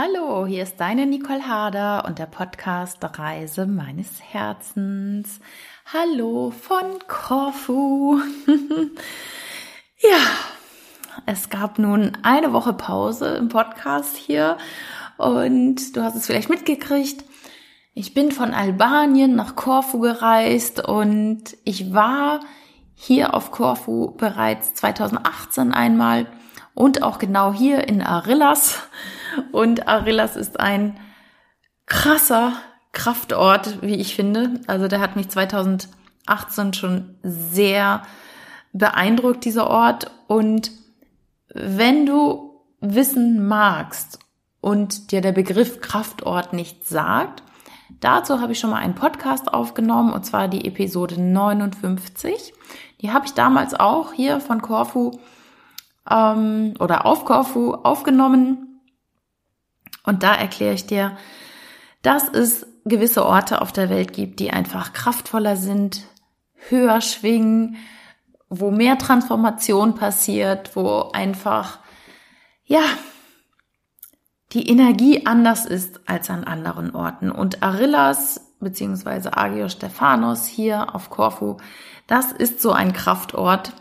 Hallo, hier ist deine Nicole Harder und der Podcast Reise meines Herzens. Hallo von Korfu. ja, es gab nun eine Woche Pause im Podcast hier und du hast es vielleicht mitgekriegt. Ich bin von Albanien nach Korfu gereist und ich war hier auf Korfu bereits 2018 einmal und auch genau hier in Arillas. Und Arillas ist ein krasser Kraftort, wie ich finde. Also der hat mich 2018 schon sehr beeindruckt, dieser Ort. Und wenn du wissen magst und dir der Begriff Kraftort nicht sagt, dazu habe ich schon mal einen Podcast aufgenommen, und zwar die Episode 59. Die habe ich damals auch hier von Corfu ähm, oder auf Korfu aufgenommen. Und da erkläre ich dir, dass es gewisse Orte auf der Welt gibt, die einfach kraftvoller sind, höher schwingen, wo mehr Transformation passiert, wo einfach, ja, die Energie anders ist als an anderen Orten. Und Arillas beziehungsweise Agios Stephanos hier auf Korfu, das ist so ein Kraftort,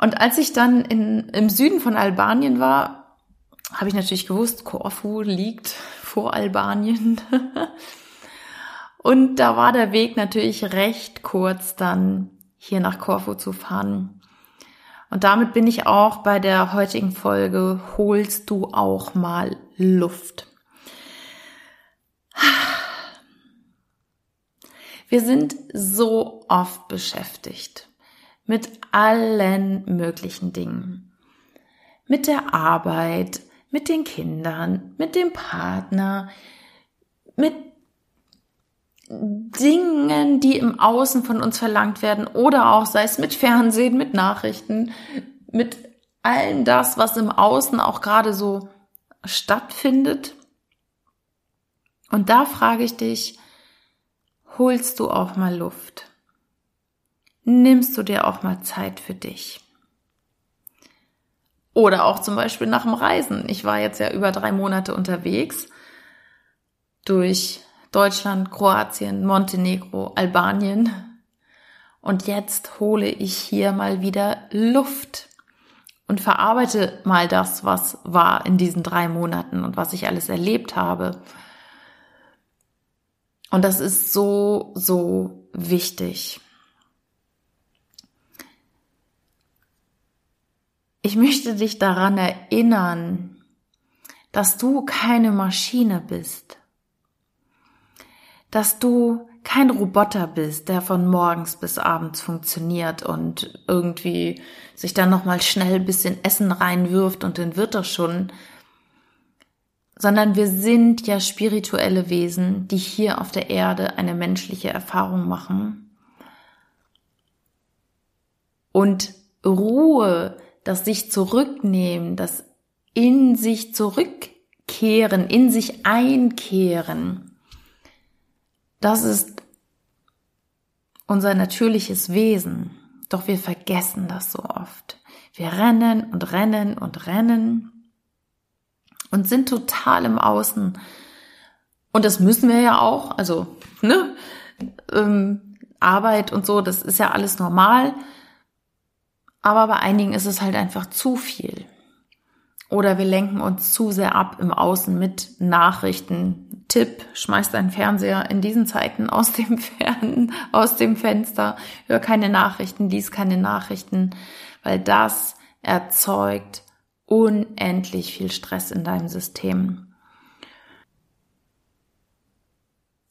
und als ich dann in, im Süden von Albanien war, habe ich natürlich gewusst, Korfu liegt vor Albanien. Und da war der Weg natürlich recht kurz, dann hier nach Korfu zu fahren. Und damit bin ich auch bei der heutigen Folge Holst du auch mal Luft. Wir sind so oft beschäftigt mit allen möglichen Dingen. Mit der Arbeit, mit den Kindern, mit dem Partner, mit Dingen, die im Außen von uns verlangt werden oder auch sei es mit Fernsehen, mit Nachrichten, mit allem das, was im Außen auch gerade so stattfindet. Und da frage ich dich, holst du auch mal Luft? nimmst du dir auch mal Zeit für dich. Oder auch zum Beispiel nach dem Reisen. Ich war jetzt ja über drei Monate unterwegs durch Deutschland, Kroatien, Montenegro, Albanien. Und jetzt hole ich hier mal wieder Luft und verarbeite mal das, was war in diesen drei Monaten und was ich alles erlebt habe. Und das ist so, so wichtig. Ich möchte dich daran erinnern, dass du keine Maschine bist, dass du kein Roboter bist, der von morgens bis abends funktioniert und irgendwie sich dann noch mal schnell ein bisschen Essen reinwirft und dann wird das schon, sondern wir sind ja spirituelle Wesen, die hier auf der Erde eine menschliche Erfahrung machen. Und Ruhe das sich zurücknehmen, das in sich zurückkehren, in sich einkehren, das ist unser natürliches Wesen. Doch wir vergessen das so oft. Wir rennen und rennen und rennen und sind total im Außen. Und das müssen wir ja auch, also, ne? Ähm, Arbeit und so, das ist ja alles normal. Aber bei einigen ist es halt einfach zu viel. Oder wir lenken uns zu sehr ab im Außen mit Nachrichten. Tipp, schmeiß deinen Fernseher in diesen Zeiten aus dem Fern, aus dem Fenster, hör keine Nachrichten, lies keine Nachrichten, weil das erzeugt unendlich viel Stress in deinem System.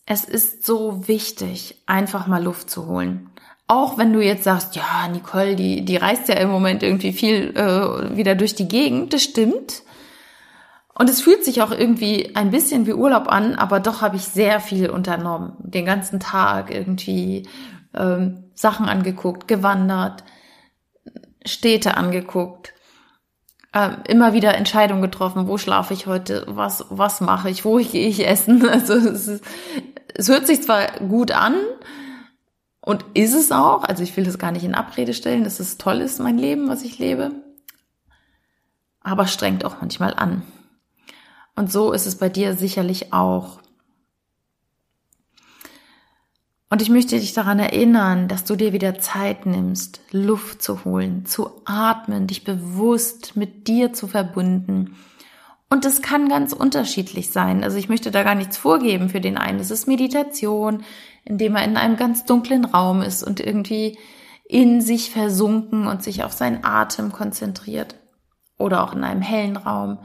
Es ist so wichtig, einfach mal Luft zu holen auch wenn du jetzt sagst, ja, Nicole, die, die reist ja im Moment irgendwie viel äh, wieder durch die Gegend, das stimmt. Und es fühlt sich auch irgendwie ein bisschen wie Urlaub an, aber doch habe ich sehr viel unternommen. Den ganzen Tag irgendwie ähm, Sachen angeguckt, gewandert, Städte angeguckt, äh, immer wieder Entscheidungen getroffen, wo schlafe ich heute, was, was mache ich, wo gehe ich essen. Also es, ist, es hört sich zwar gut an, und ist es auch, also ich will das gar nicht in Abrede stellen, dass es toll ist, mein Leben, was ich lebe. Aber strengt auch manchmal an. Und so ist es bei dir sicherlich auch. Und ich möchte dich daran erinnern, dass du dir wieder Zeit nimmst, Luft zu holen, zu atmen, dich bewusst mit dir zu verbunden. Und das kann ganz unterschiedlich sein. Also ich möchte da gar nichts vorgeben für den einen. Es ist Meditation, indem er in einem ganz dunklen Raum ist und irgendwie in sich versunken und sich auf seinen Atem konzentriert. Oder auch in einem hellen Raum.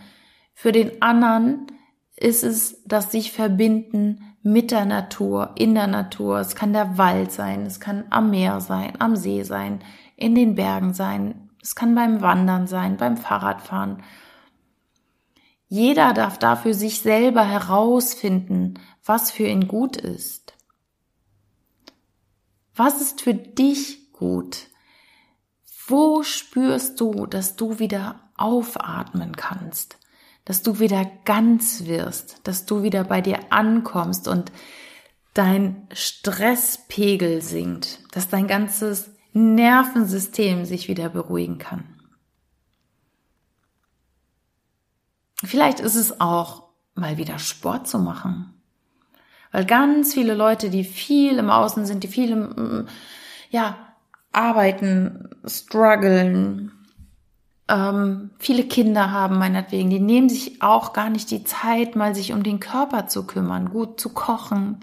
Für den anderen ist es das sich verbinden mit der Natur, in der Natur. Es kann der Wald sein, es kann am Meer sein, am See sein, in den Bergen sein, es kann beim Wandern sein, beim Fahrradfahren. Jeder darf dafür sich selber herausfinden, was für ihn gut ist. Was ist für dich gut? Wo spürst du, dass du wieder aufatmen kannst? dass du wieder ganz wirst, dass du wieder bei dir ankommst und dein Stresspegel sinkt, dass dein ganzes Nervensystem sich wieder beruhigen kann. Vielleicht ist es auch mal wieder Sport zu machen. Weil ganz viele Leute, die viel im Außen sind, die viel im, ja, arbeiten, strugglen, ähm, viele Kinder haben meinetwegen, die nehmen sich auch gar nicht die Zeit, mal sich um den Körper zu kümmern, gut zu kochen,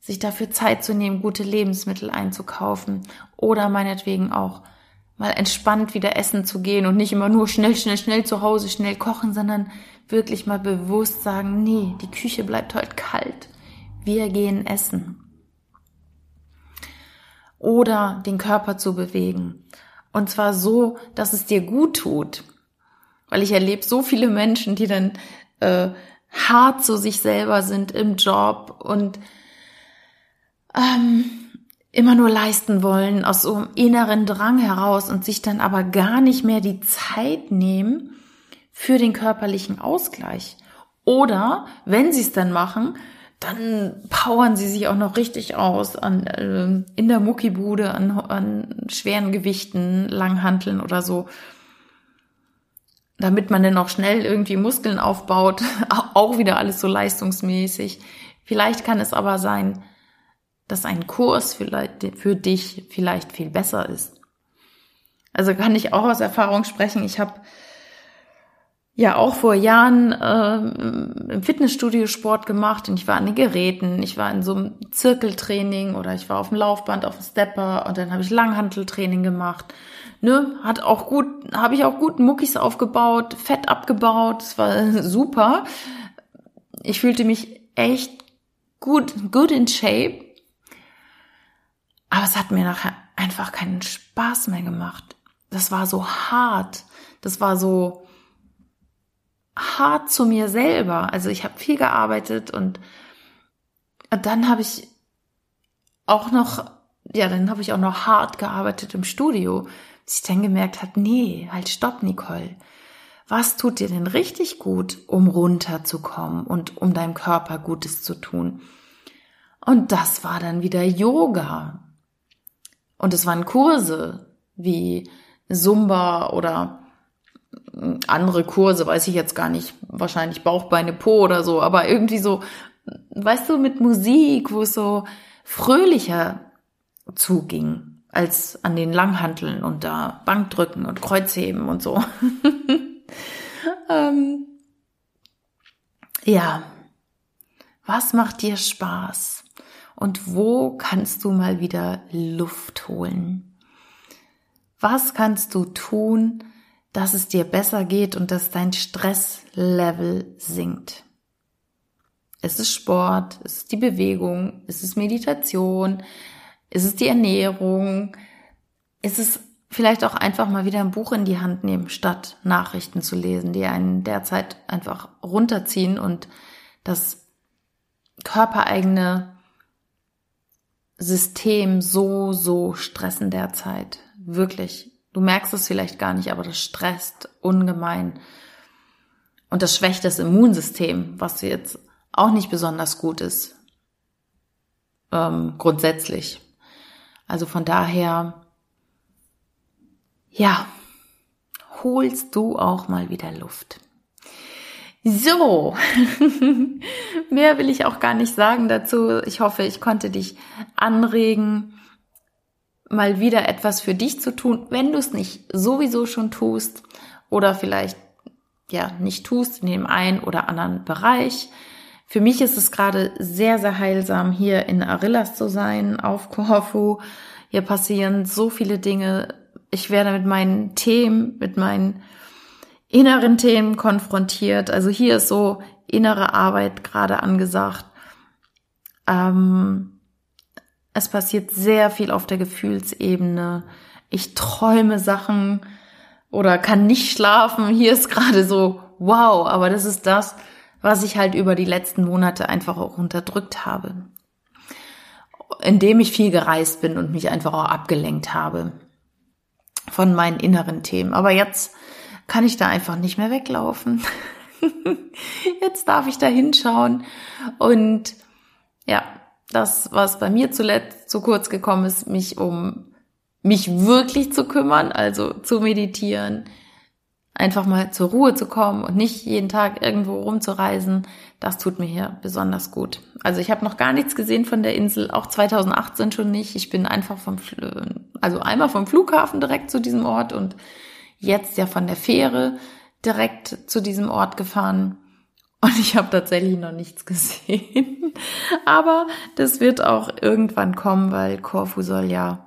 sich dafür Zeit zu nehmen, gute Lebensmittel einzukaufen oder meinetwegen auch mal entspannt wieder essen zu gehen und nicht immer nur schnell, schnell, schnell zu Hause schnell kochen, sondern wirklich mal bewusst sagen, nee, die Küche bleibt heute kalt. Wir gehen essen. Oder den Körper zu bewegen. Und zwar so, dass es dir gut tut. Weil ich erlebe so viele Menschen, die dann äh, hart zu sich selber sind im Job und ähm, immer nur leisten wollen aus so einem inneren Drang heraus und sich dann aber gar nicht mehr die Zeit nehmen für den körperlichen Ausgleich. Oder wenn sie es dann machen, dann powern sie sich auch noch richtig aus an, äh, in der Muckibude an, an schweren Gewichten, Langhanteln oder so. Damit man dann auch schnell irgendwie Muskeln aufbaut, auch wieder alles so leistungsmäßig. Vielleicht kann es aber sein, dass ein Kurs vielleicht für dich vielleicht viel besser ist. Also kann ich auch aus Erfahrung sprechen. Ich habe ja auch vor Jahren äh, im Fitnessstudio Sport gemacht und ich war an den Geräten, ich war in so einem Zirkeltraining oder ich war auf dem Laufband, auf dem Stepper und dann habe ich Langhanteltraining gemacht. Ne, hat auch gut, habe ich auch gut Muckis aufgebaut, Fett abgebaut, es war super. Ich fühlte mich echt gut, good in shape. Aber es hat mir nachher einfach keinen Spaß mehr gemacht. Das war so hart. Das war so, hart zu mir selber. Also ich habe viel gearbeitet und dann habe ich auch noch, ja, dann habe ich auch noch hart gearbeitet im Studio, bis ich dann gemerkt habe, nee, halt stopp, Nicole. Was tut dir denn richtig gut, um runterzukommen und um deinem Körper Gutes zu tun? Und das war dann wieder Yoga. Und es waren Kurse wie Zumba oder andere Kurse, weiß ich jetzt gar nicht, wahrscheinlich Bauchbeine Po oder so, aber irgendwie so, weißt du, mit Musik, wo es so fröhlicher zuging als an den Langhanteln und da Bankdrücken und Kreuzheben und so. ähm, ja, was macht dir Spaß? Und wo kannst du mal wieder Luft holen? Was kannst du tun, dass es dir besser geht und dass dein Stresslevel sinkt. Es ist Sport, es ist die Bewegung, es ist Meditation, es ist die Ernährung, es ist vielleicht auch einfach mal wieder ein Buch in die Hand nehmen, statt Nachrichten zu lesen, die einen derzeit einfach runterziehen und das körpereigene System so, so stressen derzeit. Wirklich. Du merkst es vielleicht gar nicht, aber das stresst ungemein. Und das schwächt das Immunsystem, was jetzt auch nicht besonders gut ist. Ähm, grundsätzlich. Also von daher, ja, holst du auch mal wieder Luft. So, mehr will ich auch gar nicht sagen dazu. Ich hoffe, ich konnte dich anregen, mal wieder etwas für dich zu tun, wenn du es nicht sowieso schon tust oder vielleicht ja nicht tust in dem einen oder anderen Bereich. Für mich ist es gerade sehr, sehr heilsam, hier in Arillas zu sein, auf Korfu. Hier passieren so viele Dinge. Ich werde mit meinen Themen, mit meinen inneren Themen konfrontiert. Also hier ist so innere Arbeit gerade angesagt. Ähm, es passiert sehr viel auf der Gefühlsebene. Ich träume Sachen oder kann nicht schlafen. Hier ist gerade so, wow, aber das ist das, was ich halt über die letzten Monate einfach auch unterdrückt habe. Indem ich viel gereist bin und mich einfach auch abgelenkt habe von meinen inneren Themen. Aber jetzt kann ich da einfach nicht mehr weglaufen. Jetzt darf ich da hinschauen und ja, das, was bei mir zuletzt zu kurz gekommen ist, mich um mich wirklich zu kümmern, also zu meditieren, einfach mal zur Ruhe zu kommen und nicht jeden Tag irgendwo rumzureisen, das tut mir hier besonders gut. Also ich habe noch gar nichts gesehen von der Insel, auch 2018 schon nicht. Ich bin einfach vom, also einmal vom Flughafen direkt zu diesem Ort und jetzt ja von der Fähre direkt zu diesem Ort gefahren. Und ich habe tatsächlich noch nichts gesehen. Aber das wird auch irgendwann kommen, weil Korfu soll ja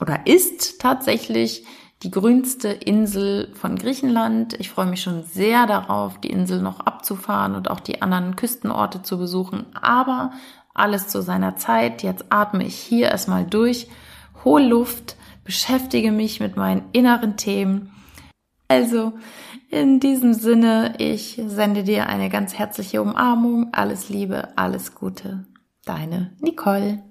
oder ist tatsächlich die grünste Insel von Griechenland. Ich freue mich schon sehr darauf, die Insel noch abzufahren und auch die anderen Küstenorte zu besuchen. Aber alles zu seiner Zeit. Jetzt atme ich hier erstmal durch, hol Luft beschäftige mich mit meinen inneren Themen. Also, in diesem Sinne, ich sende dir eine ganz herzliche Umarmung. Alles Liebe, alles Gute. Deine Nicole.